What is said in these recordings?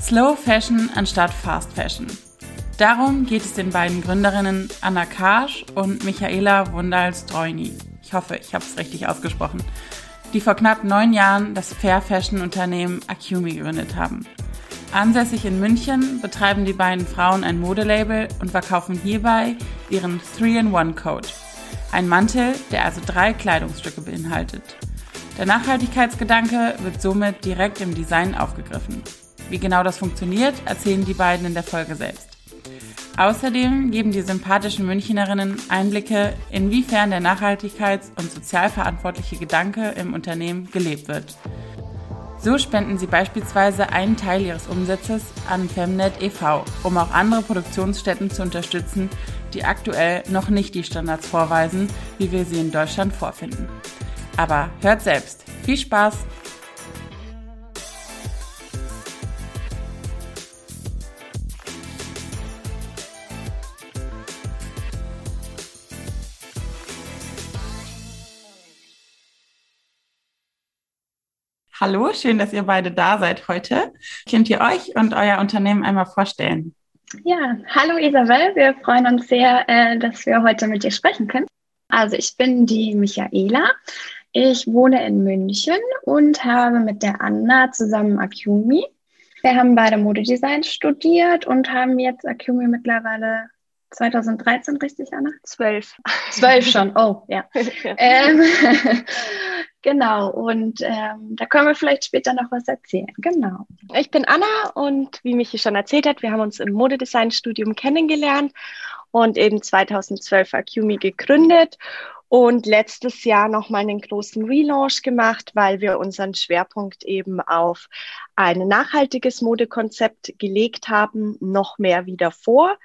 Slow Fashion anstatt Fast Fashion. Darum geht es den beiden Gründerinnen Anna Karsch und Michaela Wundal-Strojny. Ich hoffe, ich habe es richtig ausgesprochen. Die vor knapp neun Jahren das Fair Fashion Unternehmen Acumi gegründet haben. Ansässig in München betreiben die beiden Frauen ein Modelabel und verkaufen hierbei ihren 3-in-1-Code. Ein Mantel, der also drei Kleidungsstücke beinhaltet. Der Nachhaltigkeitsgedanke wird somit direkt im Design aufgegriffen. Wie genau das funktioniert, erzählen die beiden in der Folge selbst. Außerdem geben die sympathischen Münchnerinnen Einblicke, inwiefern der nachhaltigkeits- und sozialverantwortliche Gedanke im Unternehmen gelebt wird. So spenden sie beispielsweise einen Teil ihres Umsatzes an Femnet e.V., um auch andere Produktionsstätten zu unterstützen, die aktuell noch nicht die Standards vorweisen, wie wir sie in Deutschland vorfinden. Aber hört selbst. Viel Spaß! Hallo, schön, dass ihr beide da seid heute. Könnt ihr euch und euer Unternehmen einmal vorstellen? Ja, hallo Isabel, wir freuen uns sehr, äh, dass wir heute mit dir sprechen können. Also ich bin die Michaela. Ich wohne in München und habe mit der Anna zusammen Acumi. Wir haben beide Modedesign studiert und haben jetzt Acumi mittlerweile 2013, richtig, Anna? Zwölf. Zwölf schon, oh, ja. ähm, genau, und ähm, da können wir vielleicht später noch was erzählen. Genau. Ich bin Anna und wie Michi schon erzählt hat, wir haben uns im Modedesign-Studium kennengelernt und eben 2012 Acumi gegründet und letztes Jahr nochmal einen großen Relaunch gemacht, weil wir unseren Schwerpunkt eben auf ein nachhaltiges Modekonzept gelegt haben, noch mehr wieder vor.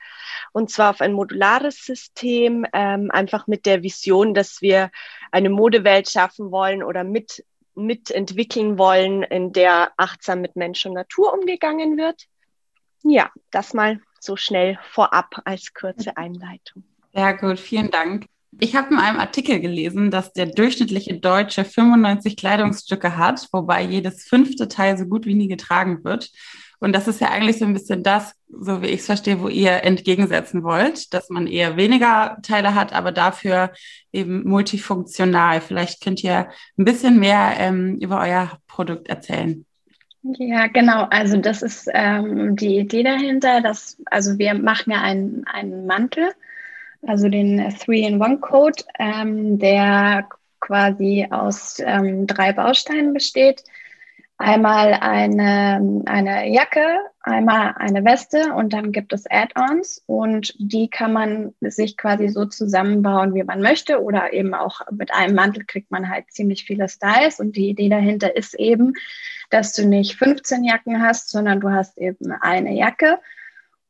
Und zwar auf ein modulares System, ähm, einfach mit der Vision, dass wir eine Modewelt schaffen wollen oder mit mitentwickeln wollen, in der achtsam mit Mensch und Natur umgegangen wird. Ja, das mal so schnell vorab als kurze Einleitung. Sehr gut, vielen Dank. Ich habe in einem Artikel gelesen, dass der durchschnittliche Deutsche 95 Kleidungsstücke hat, wobei jedes fünfte Teil so gut wie nie getragen wird. Und das ist ja eigentlich so ein bisschen das, so wie ich es verstehe, wo ihr entgegensetzen wollt, dass man eher weniger Teile hat, aber dafür eben multifunktional. Vielleicht könnt ihr ein bisschen mehr ähm, über euer Produkt erzählen. Ja, genau. Also das ist ähm, die Idee dahinter. Dass, also wir machen ja einen, einen Mantel also den Three-in-One-Code, ähm, der quasi aus ähm, drei Bausteinen besteht. Einmal eine, eine Jacke, einmal eine Weste und dann gibt es Add-ons und die kann man sich quasi so zusammenbauen, wie man möchte oder eben auch mit einem Mantel kriegt man halt ziemlich viele Styles und die Idee dahinter ist eben, dass du nicht 15 Jacken hast, sondern du hast eben eine Jacke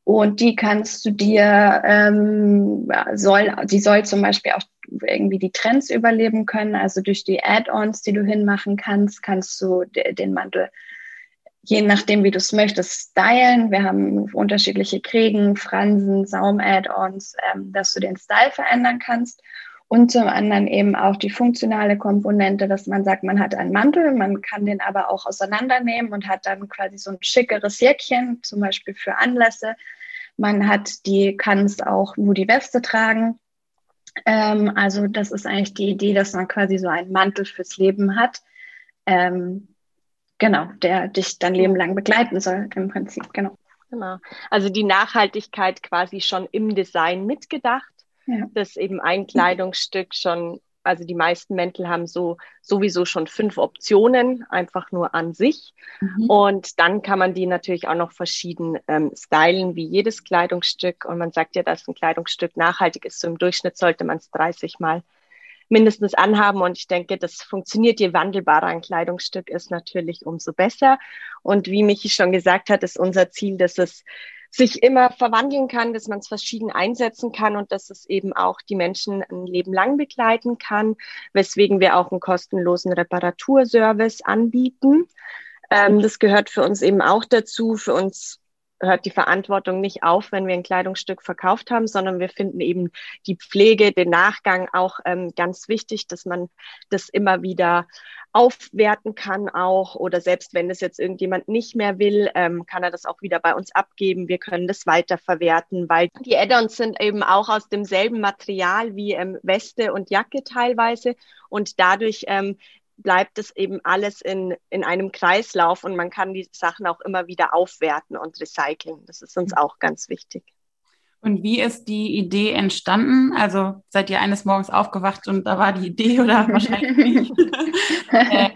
und die kannst du dir, ähm, soll, die soll zum Beispiel auch irgendwie die Trends überleben können. Also durch die Add-ons, die du hinmachen kannst, kannst du den Mantel, je nachdem, wie du es möchtest, stylen. Wir haben unterschiedliche Kriegen, Fransen, Saum-Add-ons, ähm, dass du den Style verändern kannst. Und zum anderen eben auch die funktionale Komponente, dass man sagt, man hat einen Mantel, man kann den aber auch auseinandernehmen und hat dann quasi so ein schickeres Jäckchen, zum Beispiel für Anlässe. Man hat die, kann es auch nur die Weste tragen. Ähm, also das ist eigentlich die Idee, dass man quasi so einen Mantel fürs Leben hat. Ähm, genau, der dich dein Leben lang begleiten soll, im Prinzip, genau. Genau. Also die Nachhaltigkeit quasi schon im Design mitgedacht, ja. dass eben ein Kleidungsstück schon also die meisten Mäntel haben so sowieso schon fünf Optionen, einfach nur an sich. Mhm. Und dann kann man die natürlich auch noch verschieden ähm, stylen, wie jedes Kleidungsstück. Und man sagt ja, dass ein Kleidungsstück nachhaltig ist. So im Durchschnitt sollte man es 30 Mal mindestens anhaben. Und ich denke, das funktioniert. Je wandelbarer ein Kleidungsstück ist, natürlich umso besser. Und wie Michi schon gesagt hat, ist unser Ziel, dass es sich immer verwandeln kann, dass man es verschieden einsetzen kann und dass es eben auch die Menschen ein Leben lang begleiten kann, weswegen wir auch einen kostenlosen Reparaturservice anbieten. Ähm, das gehört für uns eben auch dazu. Für uns hört die Verantwortung nicht auf, wenn wir ein Kleidungsstück verkauft haben, sondern wir finden eben die Pflege, den Nachgang auch ähm, ganz wichtig, dass man das immer wieder aufwerten kann auch oder selbst wenn es jetzt irgendjemand nicht mehr will, ähm, kann er das auch wieder bei uns abgeben. Wir können das weiterverwerten, weil die Add-ons sind eben auch aus demselben Material wie ähm, Weste und Jacke teilweise und dadurch ähm, bleibt es eben alles in, in einem Kreislauf und man kann die Sachen auch immer wieder aufwerten und recyceln. Das ist uns auch ganz wichtig. Und wie ist die Idee entstanden? Also seid ihr eines Morgens aufgewacht und da war die Idee oder wahrscheinlich nicht? äh,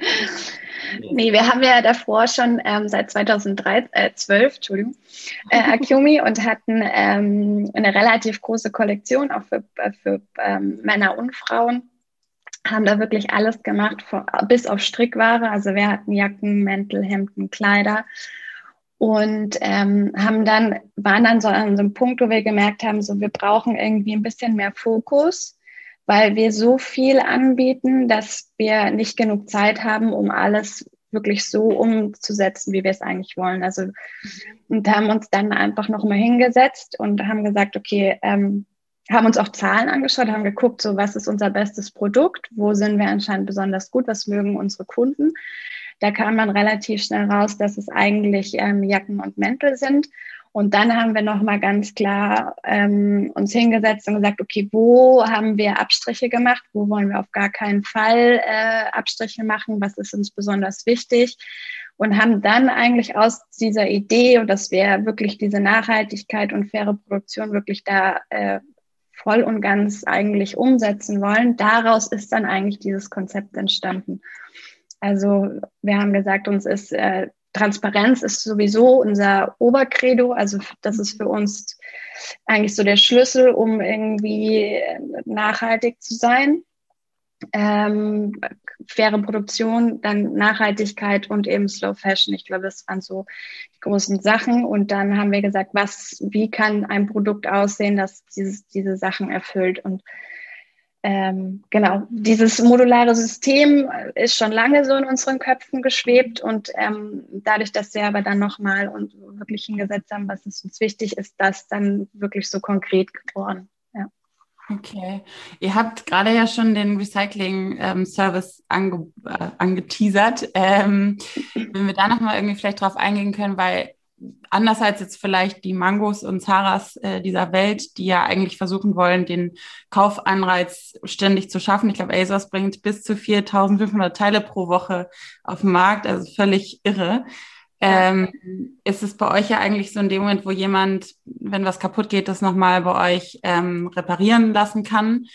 nee, wir haben ja davor schon ähm, seit 2012, äh, Entschuldigung, äh, Akumi und hatten ähm, eine relativ große Kollektion auch für, äh, für ähm, Männer und Frauen haben da wirklich alles gemacht, bis auf Strickware. Also wir hatten Jacken, Mäntel, Hemden, Kleider und ähm, haben dann waren dann so an so einem Punkt, wo wir gemerkt haben, so wir brauchen irgendwie ein bisschen mehr Fokus, weil wir so viel anbieten, dass wir nicht genug Zeit haben, um alles wirklich so umzusetzen, wie wir es eigentlich wollen. Also und haben uns dann einfach noch mal hingesetzt und haben gesagt, okay, ähm, haben uns auch Zahlen angeschaut, haben geguckt, so was ist unser bestes Produkt, wo sind wir anscheinend besonders gut, was mögen unsere Kunden. Da kam man relativ schnell raus, dass es eigentlich ähm, Jacken und Mäntel sind. Und dann haben wir nochmal ganz klar ähm, uns hingesetzt und gesagt, okay, wo haben wir Abstriche gemacht, wo wollen wir auf gar keinen Fall äh, Abstriche machen, was ist uns besonders wichtig und haben dann eigentlich aus dieser Idee dass wir wirklich diese Nachhaltigkeit und faire Produktion wirklich da äh, voll und ganz eigentlich umsetzen wollen. Daraus ist dann eigentlich dieses Konzept entstanden. Also wir haben gesagt, uns ist äh, Transparenz ist sowieso unser Obercredo. Also das ist für uns eigentlich so der Schlüssel, um irgendwie nachhaltig zu sein ähm, faire Produktion, dann Nachhaltigkeit und eben Slow Fashion. Ich glaube, das waren so die großen Sachen. Und dann haben wir gesagt, was, wie kann ein Produkt aussehen, das dieses, diese Sachen erfüllt? Und ähm, genau, dieses modulare System ist schon lange so in unseren Köpfen geschwebt und ähm, dadurch, dass wir aber dann nochmal und wirklich hingesetzt haben, was ist uns wichtig, ist das dann wirklich so konkret geworden. Okay. Ihr habt gerade ja schon den Recycling-Service ange äh, angeteasert. Ähm, wenn wir da nochmal irgendwie vielleicht drauf eingehen können, weil anders als jetzt vielleicht die Mangos und Zaras äh, dieser Welt, die ja eigentlich versuchen wollen, den Kaufanreiz ständig zu schaffen. Ich glaube, ASOS bringt bis zu 4500 Teile pro Woche auf den Markt, also völlig irre. Ähm, ist es bei euch ja eigentlich so in dem Moment, wo jemand, wenn was kaputt geht, das nochmal bei euch ähm, reparieren lassen kann,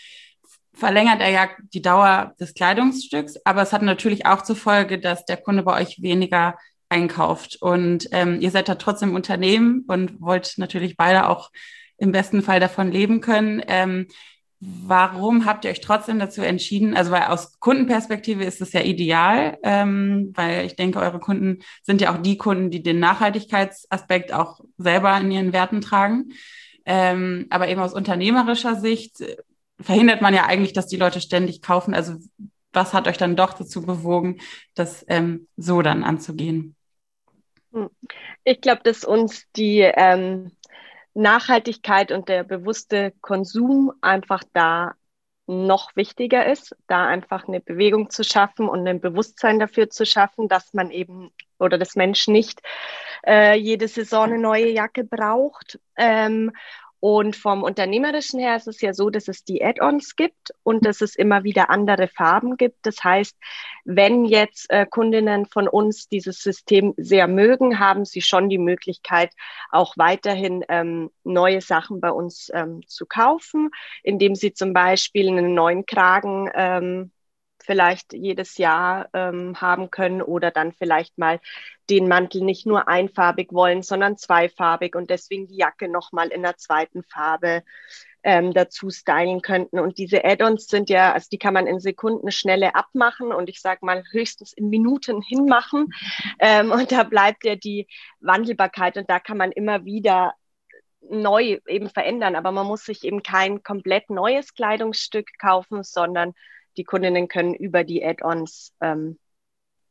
verlängert er ja die Dauer des Kleidungsstücks, aber es hat natürlich auch zur Folge, dass der Kunde bei euch weniger einkauft. Und ähm, ihr seid da trotzdem Unternehmen und wollt natürlich beide auch im besten Fall davon leben können. Ähm, Warum habt ihr euch trotzdem dazu entschieden? Also weil aus Kundenperspektive ist es ja ideal, ähm, weil ich denke, eure Kunden sind ja auch die Kunden, die den Nachhaltigkeitsaspekt auch selber in ihren Werten tragen. Ähm, aber eben aus unternehmerischer Sicht verhindert man ja eigentlich, dass die Leute ständig kaufen. Also was hat euch dann doch dazu bewogen, das ähm, so dann anzugehen? Hm. Ich glaube, dass uns die ähm, Nachhaltigkeit und der bewusste Konsum einfach da noch wichtiger ist, da einfach eine Bewegung zu schaffen und ein Bewusstsein dafür zu schaffen, dass man eben oder das Mensch nicht äh, jede Saison eine neue Jacke braucht. Ähm, Und vom Unternehmerischen her ist es ja so, dass es die Add-ons gibt und dass es immer wieder andere Farben gibt. Das heißt, wenn jetzt äh, Kundinnen von uns dieses System sehr mögen, haben sie schon die Möglichkeit, auch weiterhin ähm, neue Sachen bei uns ähm, zu kaufen, indem sie zum Beispiel einen neuen Kragen ähm, vielleicht jedes Jahr ähm, haben können oder dann vielleicht mal den Mantel nicht nur einfarbig wollen, sondern zweifarbig und deswegen die Jacke nochmal in der zweiten Farbe ähm, dazu stylen könnten. Und diese Add-ons sind ja, also die kann man in Sekundenschnelle abmachen und ich sage mal höchstens in Minuten hinmachen. Ähm, und da bleibt ja die Wandelbarkeit und da kann man immer wieder neu eben verändern. Aber man muss sich eben kein komplett neues Kleidungsstück kaufen, sondern die Kundinnen können über die Add-ons ähm,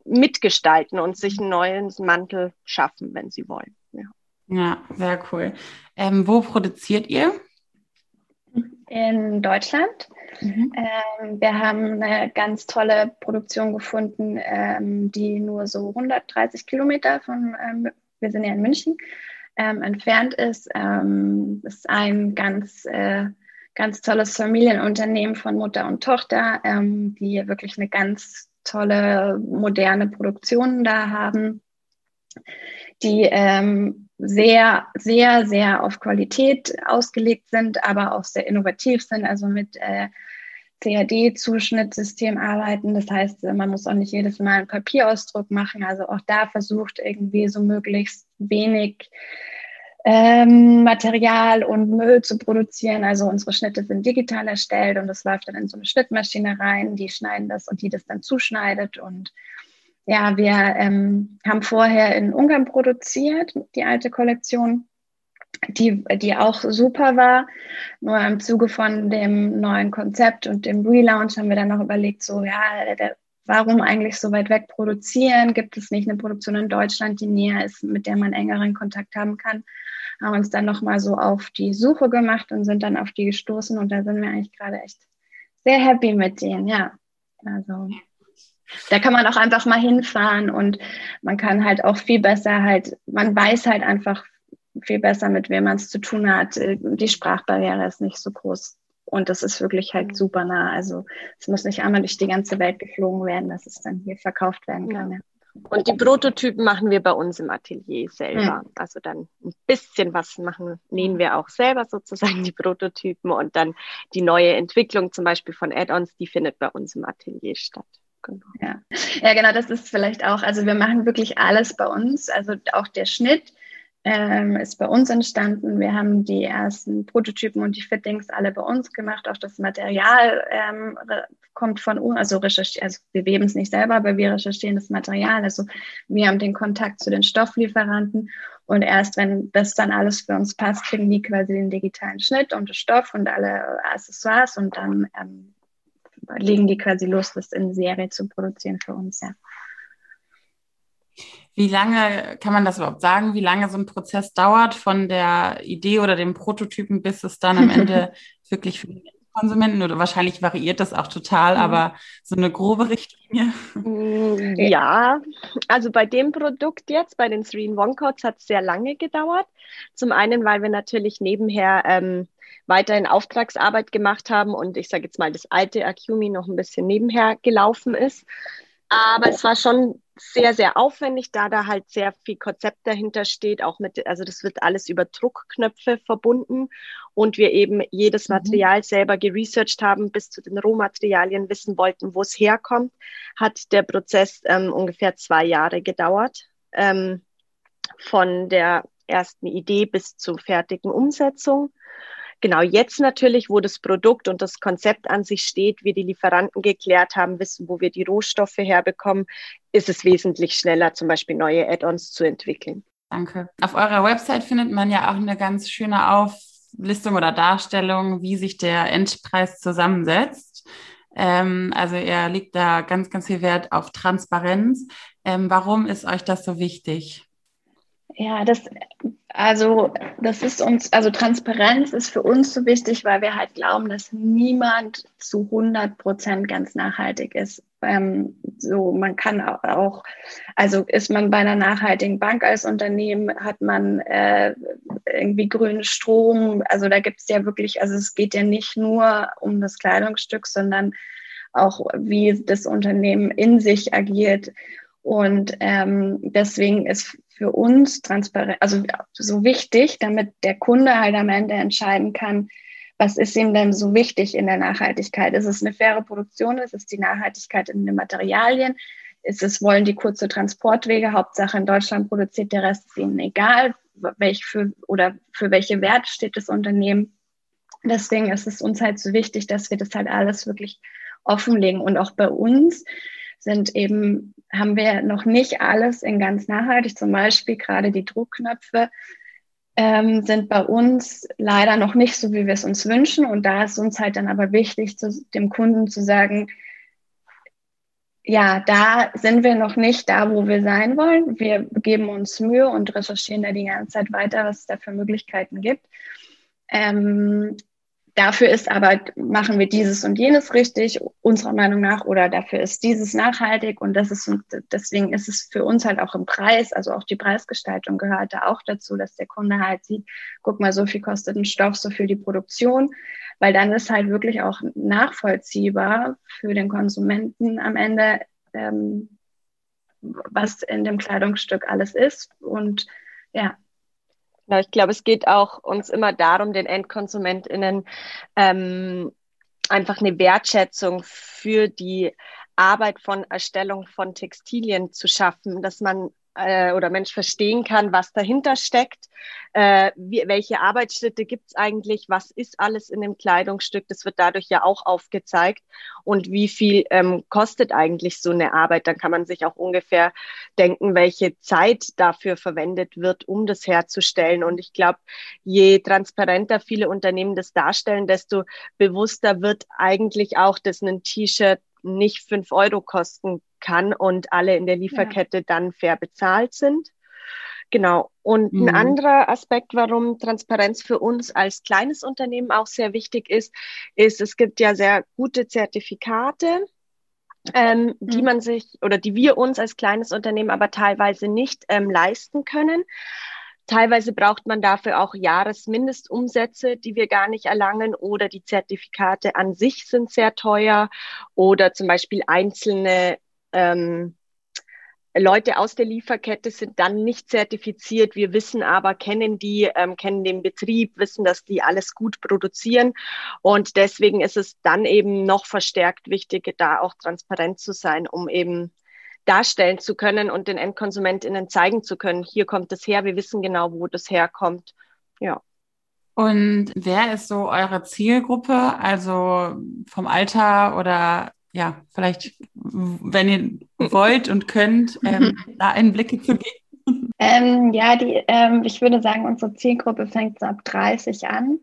mitgestalten und sich einen neuen Mantel schaffen, wenn sie wollen. Ja, ja sehr cool. Ähm, wo produziert ihr? In Deutschland. Mhm. Ähm, wir haben eine ganz tolle Produktion gefunden, ähm, die nur so 130 Kilometer von, ähm, wir sind ja in München, ähm, entfernt ist. Ähm, ist ein ganz äh, ganz tolles Familienunternehmen von Mutter und Tochter, ähm, die wirklich eine ganz tolle, moderne Produktion da haben, die ähm, sehr, sehr, sehr auf Qualität ausgelegt sind, aber auch sehr innovativ sind, also mit äh, CAD-Zuschnittsystem arbeiten. Das heißt, man muss auch nicht jedes Mal einen Papierausdruck machen. Also auch da versucht irgendwie so möglichst wenig ähm, Material und Müll zu produzieren. Also unsere Schnitte sind digital erstellt und das läuft dann in so eine Schnittmaschine rein, die schneiden das und die das dann zuschneidet. Und ja, wir ähm, haben vorher in Ungarn produziert, die alte Kollektion, die, die auch super war. Nur im Zuge von dem neuen Konzept und dem Relaunch haben wir dann noch überlegt, so ja, der, warum eigentlich so weit weg produzieren? Gibt es nicht eine Produktion in Deutschland, die näher ist, mit der man engeren Kontakt haben kann? Haben uns dann nochmal so auf die Suche gemacht und sind dann auf die gestoßen und da sind wir eigentlich gerade echt sehr happy mit denen, ja. Also da kann man auch einfach mal hinfahren und man kann halt auch viel besser halt, man weiß halt einfach viel besser, mit wem man es zu tun hat. Die Sprachbarriere ist nicht so groß. Und das ist wirklich halt super nah. Also es muss nicht einmal durch die ganze Welt geflogen werden, dass es dann hier verkauft werden kann. Ja. Und die Prototypen machen wir bei uns im Atelier selber. Mhm. Also dann ein bisschen was machen, nähen wir auch selber sozusagen die Prototypen und dann die neue Entwicklung zum Beispiel von Add-ons, die findet bei uns im Atelier statt. Genau. Ja. ja, genau, das ist vielleicht auch, also wir machen wirklich alles bei uns, also auch der Schnitt ähm, ist bei uns entstanden. Wir haben die ersten Prototypen und die Fittings alle bei uns gemacht. Auch das Material ähm, kommt von uns, also also wir weben es nicht selber, aber wir recherchieren das Material. Also wir haben den Kontakt zu den Stofflieferanten und erst wenn das dann alles für uns passt, kriegen die quasi den digitalen Schnitt und den Stoff und alle Accessoires und dann ähm, legen die quasi los, das in Serie zu produzieren für uns, ja. Wie lange kann man das überhaupt sagen, wie lange so ein Prozess dauert von der Idee oder dem Prototypen, bis es dann am Ende wirklich für den Konsumenten oder wahrscheinlich variiert das auch total, mhm. aber so eine grobe Richtlinie? Mm, ja, also bei dem Produkt jetzt, bei den 3-in-1-Codes, hat es sehr lange gedauert. Zum einen, weil wir natürlich nebenher ähm, weiterhin Auftragsarbeit gemacht haben und ich sage jetzt mal, das alte Acumi noch ein bisschen nebenher gelaufen ist. Aber es war schon sehr, sehr aufwendig, da da halt sehr viel Konzept dahinter steht, auch mit, also das wird alles über Druckknöpfe verbunden und wir eben jedes mhm. Material mhm. selber geresearched haben, bis zu den Rohmaterialien wissen wollten, wo es herkommt, hat der Prozess ähm, ungefähr zwei Jahre gedauert. Ähm, von der ersten Idee bis zur fertigen Umsetzung. Genau, jetzt natürlich, wo das Produkt und das Konzept an sich steht, wir die Lieferanten geklärt haben, wissen, wo wir die Rohstoffe herbekommen, ist es wesentlich schneller, zum Beispiel neue Add-ons zu entwickeln. Danke. Auf eurer Website findet man ja auch eine ganz schöne Auflistung oder Darstellung, wie sich der Endpreis zusammensetzt. Ähm, also ihr legt da ganz, ganz viel Wert auf Transparenz. Ähm, warum ist euch das so wichtig? Ja, das Also das ist uns, also Transparenz ist für uns so wichtig, weil wir halt glauben, dass niemand zu 100 Prozent ganz nachhaltig ist. Ähm, so, man kann auch, also ist man bei einer nachhaltigen Bank als Unternehmen, hat man äh, irgendwie grünen Strom. Also da gibt es ja wirklich, also es geht ja nicht nur um das Kleidungsstück, sondern auch wie das Unternehmen in sich agiert. Und ähm, deswegen ist für uns transparent, also so wichtig, damit der Kunde halt am Ende entscheiden kann, was ist ihm denn so wichtig in der Nachhaltigkeit? Ist es eine faire Produktion? Ist es die Nachhaltigkeit in den Materialien? Ist es, wollen die kurze Transportwege? Hauptsache in Deutschland produziert, der Rest ist ihnen egal, welch für, oder für welche Werte steht das Unternehmen. Deswegen ist es uns halt so wichtig, dass wir das halt alles wirklich offenlegen. Und auch bei uns sind eben, haben wir noch nicht alles in ganz nachhaltig, zum Beispiel gerade die Druckknöpfe ähm, sind bei uns leider noch nicht so, wie wir es uns wünschen. Und da ist uns halt dann aber wichtig, zu, dem Kunden zu sagen, ja, da sind wir noch nicht da, wo wir sein wollen. Wir geben uns Mühe und recherchieren da die ganze Zeit weiter, was es da für Möglichkeiten gibt. Ähm, dafür ist aber, machen wir dieses und jenes richtig, unserer Meinung nach, oder dafür ist dieses nachhaltig. Und das ist, und deswegen ist es für uns halt auch im Preis, also auch die Preisgestaltung gehört da auch dazu, dass der Kunde halt sieht, guck mal, so viel kostet ein Stoff, so viel die Produktion, weil dann ist halt wirklich auch nachvollziehbar für den Konsumenten am Ende, ähm, was in dem Kleidungsstück alles ist. Und ja, ja, ich glaube, es geht auch uns immer darum, den EndkonsumentInnen ähm, einfach eine Wertschätzung für die Arbeit von Erstellung von Textilien zu schaffen, dass man äh, oder Mensch verstehen kann, was dahinter steckt, äh, wie, welche Arbeitsschritte gibt es eigentlich, was ist alles in dem Kleidungsstück, das wird dadurch ja auch aufgezeigt. Und wie viel ähm, kostet eigentlich so eine Arbeit, dann kann man sich auch ungefähr denken, welche Zeit dafür verwendet wird, um das herzustellen. Und ich glaube, je transparenter viele Unternehmen das darstellen, desto bewusster wird eigentlich auch, dass ein T-Shirt nicht fünf Euro kosten kann und alle in der Lieferkette ja. dann fair bezahlt sind. Genau. Und mhm. ein anderer Aspekt, warum Transparenz für uns als kleines Unternehmen auch sehr wichtig ist, ist, es gibt ja sehr gute Zertifikate, ähm, mhm. die man sich oder die wir uns als kleines Unternehmen aber teilweise nicht ähm, leisten können. Teilweise braucht man dafür auch Jahresmindestumsätze, die wir gar nicht erlangen, oder die Zertifikate an sich sind sehr teuer, oder zum Beispiel einzelne ähm, Leute aus der Lieferkette sind dann nicht zertifiziert. Wir wissen aber, kennen die, ähm, kennen den Betrieb, wissen, dass die alles gut produzieren. Und deswegen ist es dann eben noch verstärkt wichtig, da auch transparent zu sein, um eben darstellen zu können und den EndkonsumentInnen zeigen zu können, hier kommt es her, wir wissen genau, wo das herkommt. Ja. Und wer ist so eure Zielgruppe? Also vom Alter oder ja, vielleicht, wenn ihr wollt und könnt, ähm, da Einblicke zu geben? Ähm, ja, die, ähm, ich würde sagen, unsere Zielgruppe fängt so ab 30 an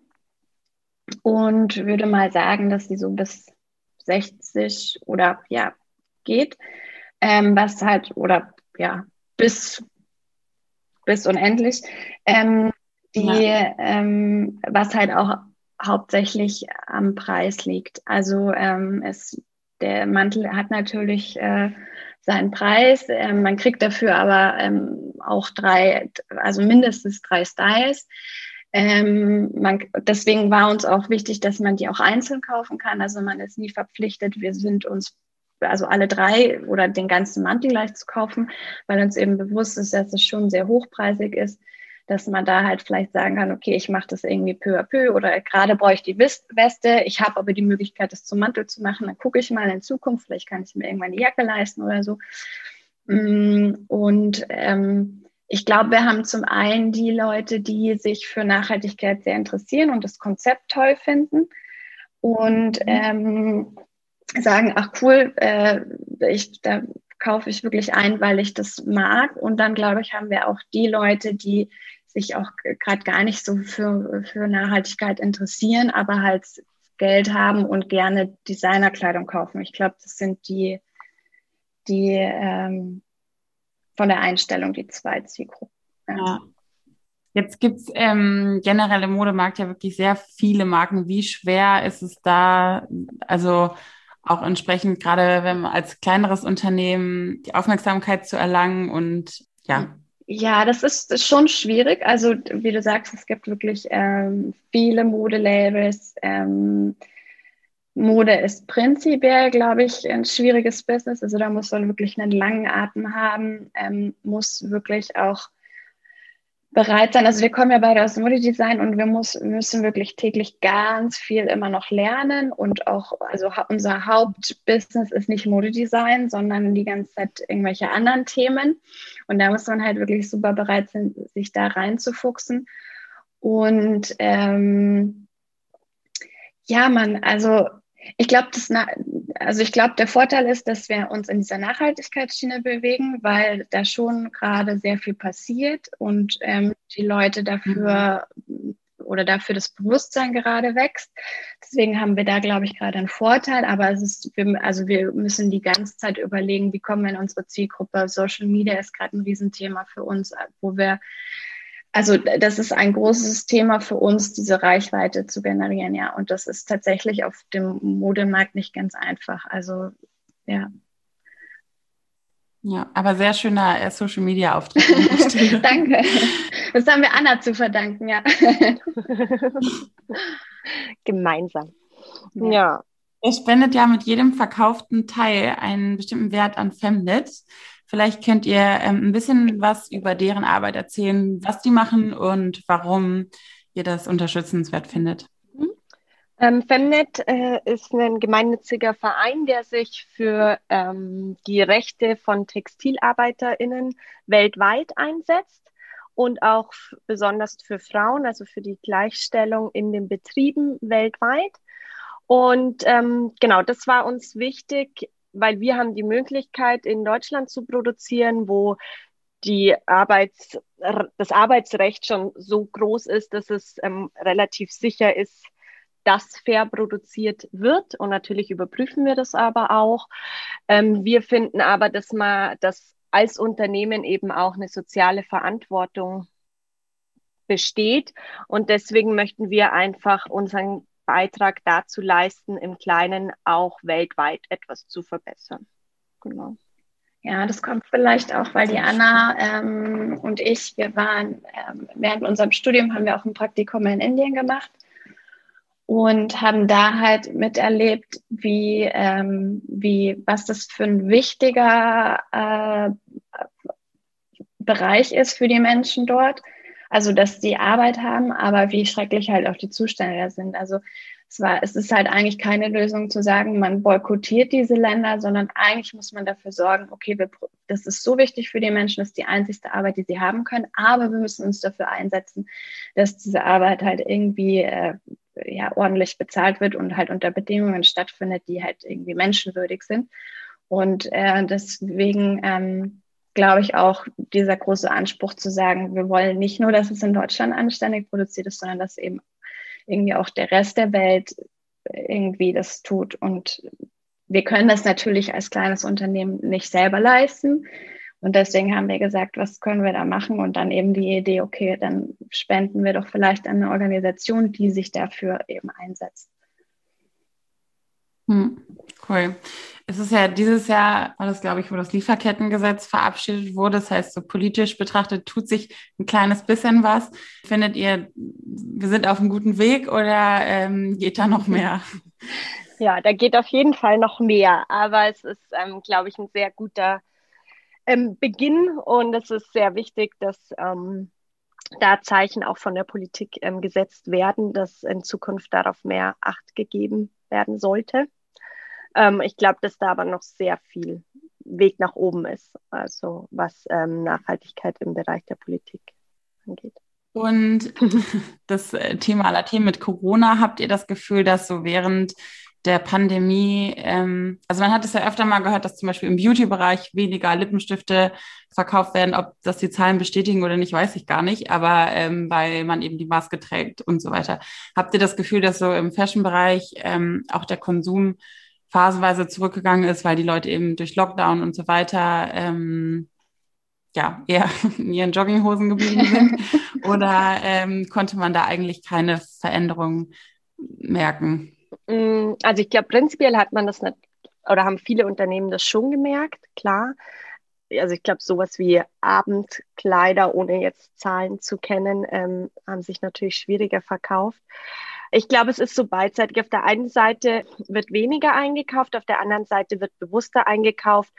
und würde mal sagen, dass sie so bis 60 oder ja geht, ähm, was halt oder ja bis bis unendlich, ähm, die ja. Ähm, was halt auch hauptsächlich am Preis liegt. Also ähm, es der Mantel hat natürlich äh, seinen Preis. Ähm, man kriegt dafür aber ähm, auch drei, also mindestens drei Styles. Ähm, man, deswegen war uns auch wichtig, dass man die auch einzeln kaufen kann. Also man ist nie verpflichtet. Wir sind uns also alle drei oder den ganzen Mantel gleich zu kaufen, weil uns eben bewusst ist, dass es schon sehr hochpreisig ist dass man da halt vielleicht sagen kann, okay, ich mache das irgendwie peu à peu oder gerade brauche ich die Weste, ich habe aber die Möglichkeit, das zum Mantel zu machen, dann gucke ich mal in Zukunft, vielleicht kann ich mir irgendwann die Jacke leisten oder so. Mm, und ähm, ich glaube, wir haben zum einen die Leute, die sich für Nachhaltigkeit sehr interessieren und das Konzept toll finden und mhm. ähm, sagen, ach cool, äh, ich, da kaufe ich wirklich ein, weil ich das mag. Und dann, glaube ich, haben wir auch die Leute, die sich auch gerade gar nicht so für, für Nachhaltigkeit interessieren, aber halt Geld haben und gerne Designerkleidung kaufen. Ich glaube, das sind die, die ähm, von der Einstellung die zwei Zielgruppen. Ja. Jetzt gibt es ähm, generell im Modemarkt ja wirklich sehr viele Marken. Wie schwer ist es da, also auch entsprechend gerade wenn man als kleineres Unternehmen die Aufmerksamkeit zu erlangen und ja. Ja, das ist, schon schwierig. Also wie du sagst, es gibt wirklich ähm, viele Modelabels. Ähm, Mode ist prinzipiell, glaube ich, ein schwieriges Business. Also da muss man wirklich einen langen Atem haben, ähm, muss wirklich auch bereit sein. Also wir kommen ja beide aus dem Modedesign und wir muss, müssen wirklich täglich ganz viel immer noch lernen und auch, also unser Hauptbusiness ist nicht Modedesign, sondern die ganze Zeit irgendwelche anderen Themen. Und da muss man halt wirklich super bereit sein, sich da reinzufuchsen. Und ähm, ja, man, also ich glaube, also ich glaube, der Vorteil ist, dass wir uns in dieser Nachhaltigkeitsschiene bewegen, weil da schon gerade sehr viel passiert und ähm, die Leute dafür mhm. oder dafür das Bewusstsein gerade wächst. Deswegen haben wir da, glaube ich, gerade einen Vorteil. Aber es ist, wir, also wir müssen die ganze Zeit überlegen, wie kommen wir in unsere Zielgruppe. Social Media ist gerade ein Riesenthema für uns, wo wir also das ist ein großes Thema für uns, diese Reichweite zu generieren, ja. Und das ist tatsächlich auf dem Modemarkt nicht ganz einfach. Also ja. Ja, aber sehr schöner äh, Social Media Auftritt. Danke. Das haben wir Anna zu verdanken, ja. Gemeinsam. Ja. ja. Er spendet ja mit jedem verkauften Teil einen bestimmten Wert an Femnit. Vielleicht könnt ihr ähm, ein bisschen was über deren Arbeit erzählen, was die machen und warum ihr das unterstützenswert findet. Mhm. Ähm, Femnet äh, ist ein gemeinnütziger Verein, der sich für ähm, die Rechte von TextilarbeiterInnen weltweit einsetzt und auch besonders für Frauen, also für die Gleichstellung in den Betrieben weltweit. Und ähm, genau, das war uns wichtig, weil wir haben die Möglichkeit, in Deutschland zu produzieren, wo die Arbeits, das Arbeitsrecht schon so groß ist, dass es ähm, relativ sicher ist, dass fair produziert wird. Und natürlich überprüfen wir das aber auch. Ähm, wir finden aber, dass man das als Unternehmen eben auch eine soziale Verantwortung besteht. Und deswegen möchten wir einfach unseren Beitrag dazu leisten, im Kleinen auch weltweit etwas zu verbessern. Genau. Ja, das kommt vielleicht auch, weil die Anna ähm, und ich, wir waren ähm, während unserem Studium haben wir auch ein Praktikum in Indien gemacht und haben da halt miterlebt, wie, ähm, wie was das für ein wichtiger äh, Bereich ist für die Menschen dort also, dass die Arbeit haben, aber wie schrecklich halt auch die Zustände sind. Also, es war, es ist halt eigentlich keine Lösung zu sagen, man boykottiert diese Länder, sondern eigentlich muss man dafür sorgen, okay, wir, das ist so wichtig für die Menschen, das ist die einzigste Arbeit, die sie haben können, aber wir müssen uns dafür einsetzen, dass diese Arbeit halt irgendwie äh, ja, ordentlich bezahlt wird und halt unter Bedingungen stattfindet, die halt irgendwie menschenwürdig sind. Und äh, deswegen ähm, glaube ich, auch dieser große Anspruch zu sagen, wir wollen nicht nur, dass es in Deutschland anständig produziert ist, sondern dass eben irgendwie auch der Rest der Welt irgendwie das tut. Und wir können das natürlich als kleines Unternehmen nicht selber leisten. Und deswegen haben wir gesagt, was können wir da machen? Und dann eben die Idee, okay, dann spenden wir doch vielleicht an eine Organisation, die sich dafür eben einsetzt. Hm, cool. Es ist ja dieses Jahr, war das glaube ich, wo das Lieferkettengesetz verabschiedet wurde. Das heißt, so politisch betrachtet tut sich ein kleines bisschen was. Findet ihr, wir sind auf einem guten Weg oder ähm, geht da noch mehr? Ja, da geht auf jeden Fall noch mehr. Aber es ist, ähm, glaube ich, ein sehr guter ähm, Beginn und es ist sehr wichtig, dass ähm, da Zeichen auch von der Politik ähm, gesetzt werden, dass in Zukunft darauf mehr Acht gegeben werden sollte. Ähm, ich glaube, dass da aber noch sehr viel Weg nach oben ist, also was ähm, Nachhaltigkeit im Bereich der Politik angeht. Und das äh, Thema aller Themen mit Corona, habt ihr das Gefühl, dass so während der Pandemie, ähm, also man hat es ja öfter mal gehört, dass zum Beispiel im Beauty-Bereich weniger Lippenstifte verkauft werden. Ob das die Zahlen bestätigen oder nicht, weiß ich gar nicht, aber ähm, weil man eben die Maske trägt und so weiter. Habt ihr das Gefühl, dass so im Fashion-Bereich ähm, auch der Konsum phasenweise zurückgegangen ist, weil die Leute eben durch Lockdown und so weiter ähm, ja eher in ihren Jogginghosen geblieben sind? oder ähm, konnte man da eigentlich keine Veränderungen merken? Mm, also ich glaube, prinzipiell hat man das nicht, oder haben viele Unternehmen das schon gemerkt, klar. Also ich glaube, sowas wie Abendkleider, ohne jetzt Zahlen zu kennen, ähm, haben sich natürlich schwieriger verkauft. Ich glaube, es ist so beidseitig. Auf der einen Seite wird weniger eingekauft, auf der anderen Seite wird bewusster eingekauft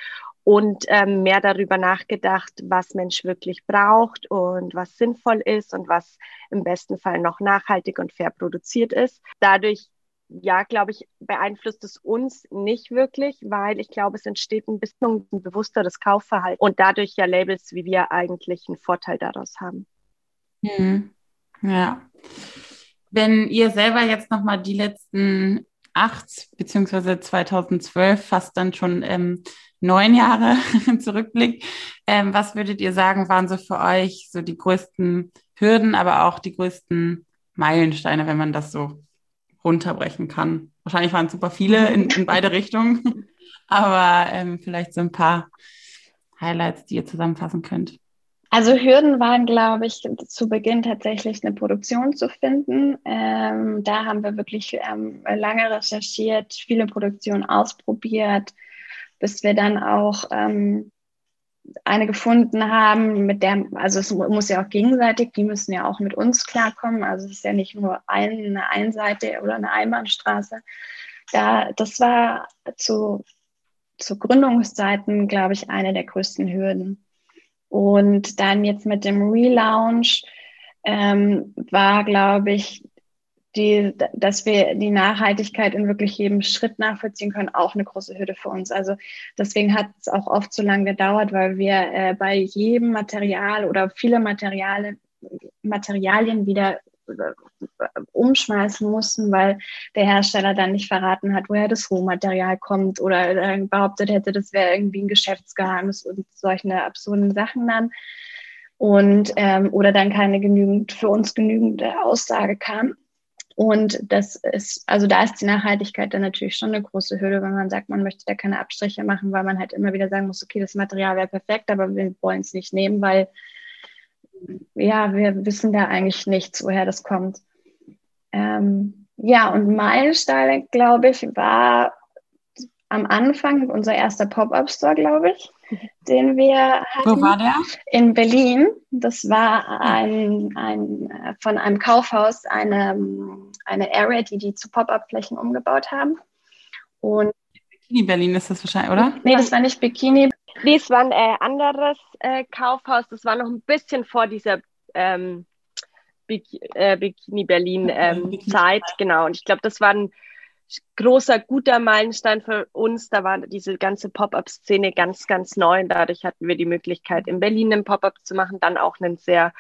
und ähm, mehr darüber nachgedacht, was Mensch wirklich braucht und was sinnvoll ist und was im besten Fall noch nachhaltig und fair produziert ist. Dadurch ja, glaube ich, beeinflusst es uns nicht wirklich, weil ich glaube, es entsteht ein bisschen ein bewussteres Kaufverhalten und dadurch ja Labels wie wir eigentlich einen Vorteil daraus haben. Hm. Ja. Wenn ihr selber jetzt nochmal die letzten acht beziehungsweise 2012 fast dann schon ähm, neun Jahre zurückblickt, ähm, was würdet ihr sagen, waren so für euch so die größten Hürden, aber auch die größten Meilensteine, wenn man das so runterbrechen kann. Wahrscheinlich waren es super viele in, in beide Richtungen, aber ähm, vielleicht so ein paar Highlights, die ihr zusammenfassen könnt. Also Hürden waren, glaube ich, zu Beginn tatsächlich eine Produktion zu finden. Ähm, da haben wir wirklich ähm, lange recherchiert, viele Produktionen ausprobiert, bis wir dann auch ähm, eine gefunden haben, mit der, also es muss ja auch gegenseitig, die müssen ja auch mit uns klarkommen. Also es ist ja nicht nur eine Einseite oder eine Einbahnstraße. Da, das war zu, zu Gründungszeiten, glaube ich, eine der größten Hürden. Und dann jetzt mit dem Relaunch ähm, war, glaube ich, die, dass wir die Nachhaltigkeit in wirklich jedem Schritt nachvollziehen können, auch eine große Hürde für uns. Also deswegen hat es auch oft so lange gedauert, weil wir äh, bei jedem Material oder viele Materiale, Materialien wieder umschmeißen mussten, weil der Hersteller dann nicht verraten hat, woher das Rohmaterial kommt oder behauptet hätte, das wäre irgendwie ein Geschäftsgeheimnis und solche absurden Sachen dann. Und ähm, oder dann keine genügend für uns genügende Aussage kam. Und das ist, also da ist die Nachhaltigkeit dann natürlich schon eine große Hürde, wenn man sagt, man möchte da keine Abstriche machen, weil man halt immer wieder sagen muss, okay, das Material wäre perfekt, aber wir wollen es nicht nehmen, weil ja, wir wissen da eigentlich nichts, woher das kommt. Ähm, ja, und Meilensteine, glaube ich, war am Anfang unser erster Pop-Up-Store, glaube ich, den wir hatten. Wo war der? In Berlin. Das war ein, ein, von einem Kaufhaus eine, eine Area, die die zu Pop-Up-Flächen umgebaut haben. Und Bikini Berlin ist das wahrscheinlich, oder? Nee, das war nicht Bikini. Nee, es war ein äh, anderes äh, Kaufhaus. Das war noch ein bisschen vor dieser ähm, Bik äh, Bikini Berlin ähm, Zeit. Genau. Und ich glaube, das war ein großer, guter Meilenstein für uns. Da war diese ganze Pop-up-Szene ganz, ganz neu. Und dadurch hatten wir die Möglichkeit, in Berlin einen Pop-up zu machen, dann auch einen sehr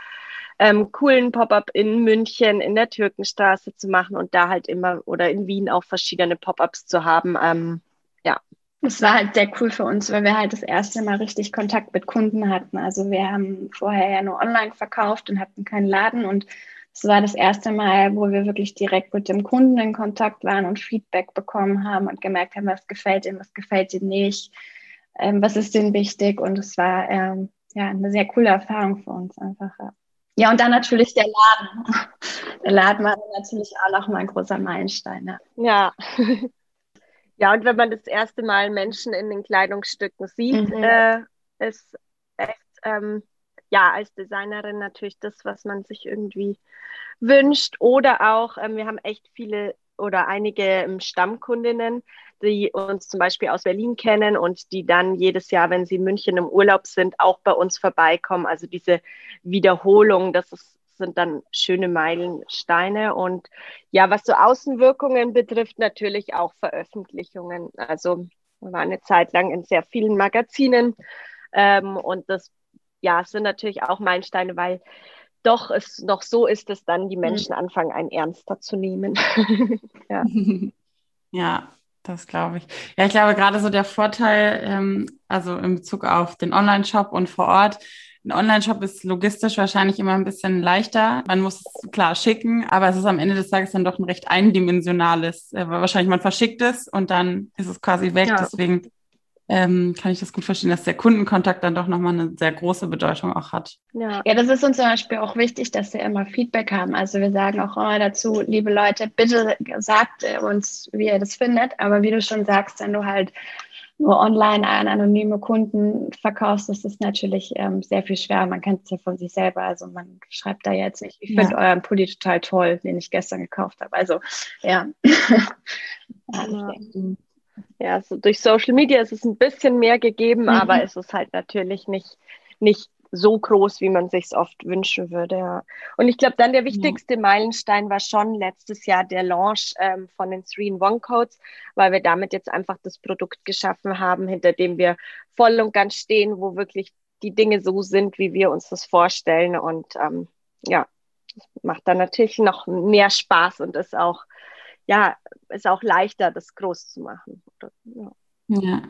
ähm, coolen Pop-up in München, in der Türkenstraße zu machen und da halt immer oder in Wien auch verschiedene Pop-ups zu haben. Ähm, ja. Es war halt sehr cool für uns, weil wir halt das erste Mal richtig Kontakt mit Kunden hatten. Also wir haben vorher ja nur online verkauft und hatten keinen Laden und es war das erste Mal, wo wir wirklich direkt mit dem Kunden in Kontakt waren und Feedback bekommen haben und gemerkt haben, was gefällt ihm, was gefällt ihm nicht, ähm, was ist denn wichtig. Und es war ähm, ja eine sehr coole Erfahrung für uns einfach. Ja. ja, und dann natürlich der Laden. Der Laden war natürlich auch noch mal ein großer Meilenstein. Ja. ja. Ja, und wenn man das erste Mal Menschen in den Kleidungsstücken sieht, mhm. äh, ist echt, ähm, ja, als Designerin natürlich das, was man sich irgendwie wünscht. Oder auch, ähm, wir haben echt viele oder einige ähm, Stammkundinnen, die uns zum Beispiel aus Berlin kennen und die dann jedes Jahr, wenn sie in München im Urlaub sind, auch bei uns vorbeikommen. Also diese Wiederholung, das ist sind dann schöne Meilensteine. Und ja, was so Außenwirkungen betrifft, natürlich auch Veröffentlichungen. Also wir waren eine Zeit lang in sehr vielen Magazinen ähm, und das ja, sind natürlich auch Meilensteine, weil doch es noch so ist, dass dann die mhm. Menschen anfangen, einen ernster zu nehmen. ja. ja. Das glaube ich. Ja, ich glaube gerade so der Vorteil, ähm, also in Bezug auf den Online-Shop und vor Ort, ein Online-Shop ist logistisch wahrscheinlich immer ein bisschen leichter. Man muss es klar schicken, aber es ist am Ende des Tages dann doch ein recht eindimensionales. Äh, wahrscheinlich man verschickt es und dann ist es quasi weg. Ja. Deswegen ähm, kann ich das gut verstehen, dass der Kundenkontakt dann doch nochmal eine sehr große Bedeutung auch hat. Ja. ja, das ist uns zum Beispiel auch wichtig, dass wir immer Feedback haben. Also wir sagen auch immer dazu, liebe Leute, bitte sagt uns, wie ihr das findet. Aber wie du schon sagst, wenn du halt nur online an anonyme Kunden verkaufst, ist das natürlich ähm, sehr viel schwer. Man kennt es ja von sich selber. Also man schreibt da jetzt nicht, ich finde euren Pulli total toll, den ich gestern gekauft habe. Also ja. ja, ja so durch Social Media ist es ein bisschen mehr gegeben, mhm. aber es ist halt natürlich nicht, nicht so groß, wie man sich es oft wünschen würde. Ja. Und ich glaube, dann der wichtigste ja. Meilenstein war schon letztes Jahr der Launch ähm, von den Three-in-One-Codes, weil wir damit jetzt einfach das Produkt geschaffen haben, hinter dem wir voll und ganz stehen, wo wirklich die Dinge so sind, wie wir uns das vorstellen. Und ähm, ja, macht dann natürlich noch mehr Spaß und ist auch, ja, ist auch leichter, das groß zu machen. Ja. ja.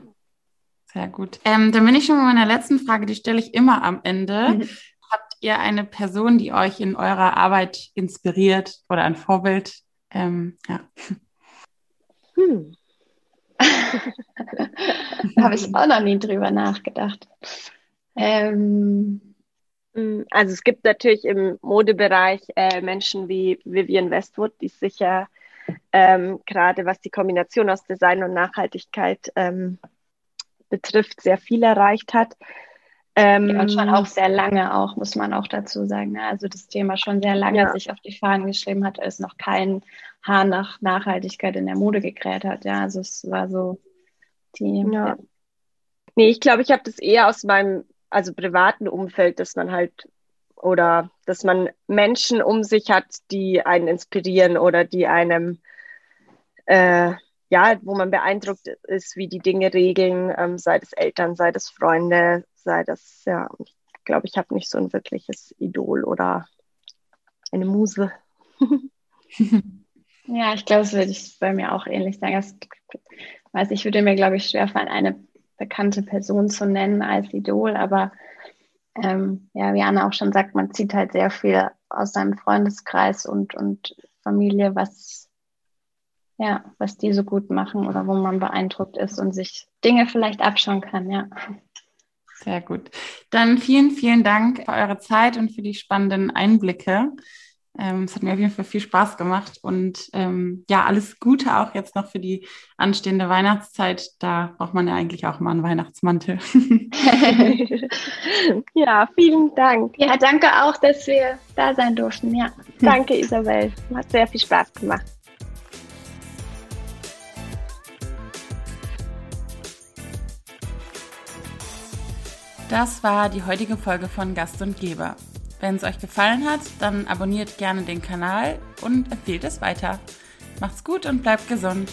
Sehr gut. Ähm, dann bin ich schon bei meiner letzten Frage, die stelle ich immer am Ende. Mhm. Habt ihr eine Person, die euch in eurer Arbeit inspiriert oder ein Vorbild? Ähm, ja. Hm. da habe ich auch noch nie drüber nachgedacht. Ähm, hm, also es gibt natürlich im Modebereich äh, Menschen wie Vivian Westwood, die sicher ähm, gerade was die Kombination aus Design und Nachhaltigkeit ähm, betrifft, sehr viel erreicht hat. Ähm, ja, und schon auch sehr lange auch, muss man auch dazu sagen. Ne? Also das Thema schon sehr lange ja. sich auf die Fahnen geschrieben hat, als noch kein Haar nach Nachhaltigkeit in der Mode gekräht hat. Ja, also es war so die. Ja. ja. Nee, ich glaube, ich habe das eher aus meinem also privaten Umfeld, dass man halt oder dass man Menschen um sich hat, die einen inspirieren oder die einem äh, ja, wo man beeindruckt ist, wie die Dinge regeln, ähm, sei das Eltern, sei das Freunde, sei das, ja, ich glaube, ich habe nicht so ein wirkliches Idol oder eine Muse. ja, ich glaube, das würde ich bei mir auch ähnlich sagen. Das, weiß ich, würde mir, glaube ich, schwerfallen, eine bekannte Person zu nennen als Idol, aber ähm, ja, wie Anna auch schon sagt, man zieht halt sehr viel aus seinem Freundeskreis und, und Familie, was ja, was die so gut machen oder wo man beeindruckt ist und sich Dinge vielleicht abschauen kann, ja. Sehr gut. Dann vielen, vielen Dank für eure Zeit und für die spannenden Einblicke. Ähm, es hat mir auf jeden Fall viel Spaß gemacht und ähm, ja, alles Gute auch jetzt noch für die anstehende Weihnachtszeit. Da braucht man ja eigentlich auch mal einen Weihnachtsmantel. ja, vielen Dank. Ja, danke auch, dass wir da sein durften. Ja, danke Isabel. Hat sehr viel Spaß gemacht. Das war die heutige Folge von Gast und Geber. Wenn es euch gefallen hat, dann abonniert gerne den Kanal und empfehlt es weiter. Macht's gut und bleibt gesund.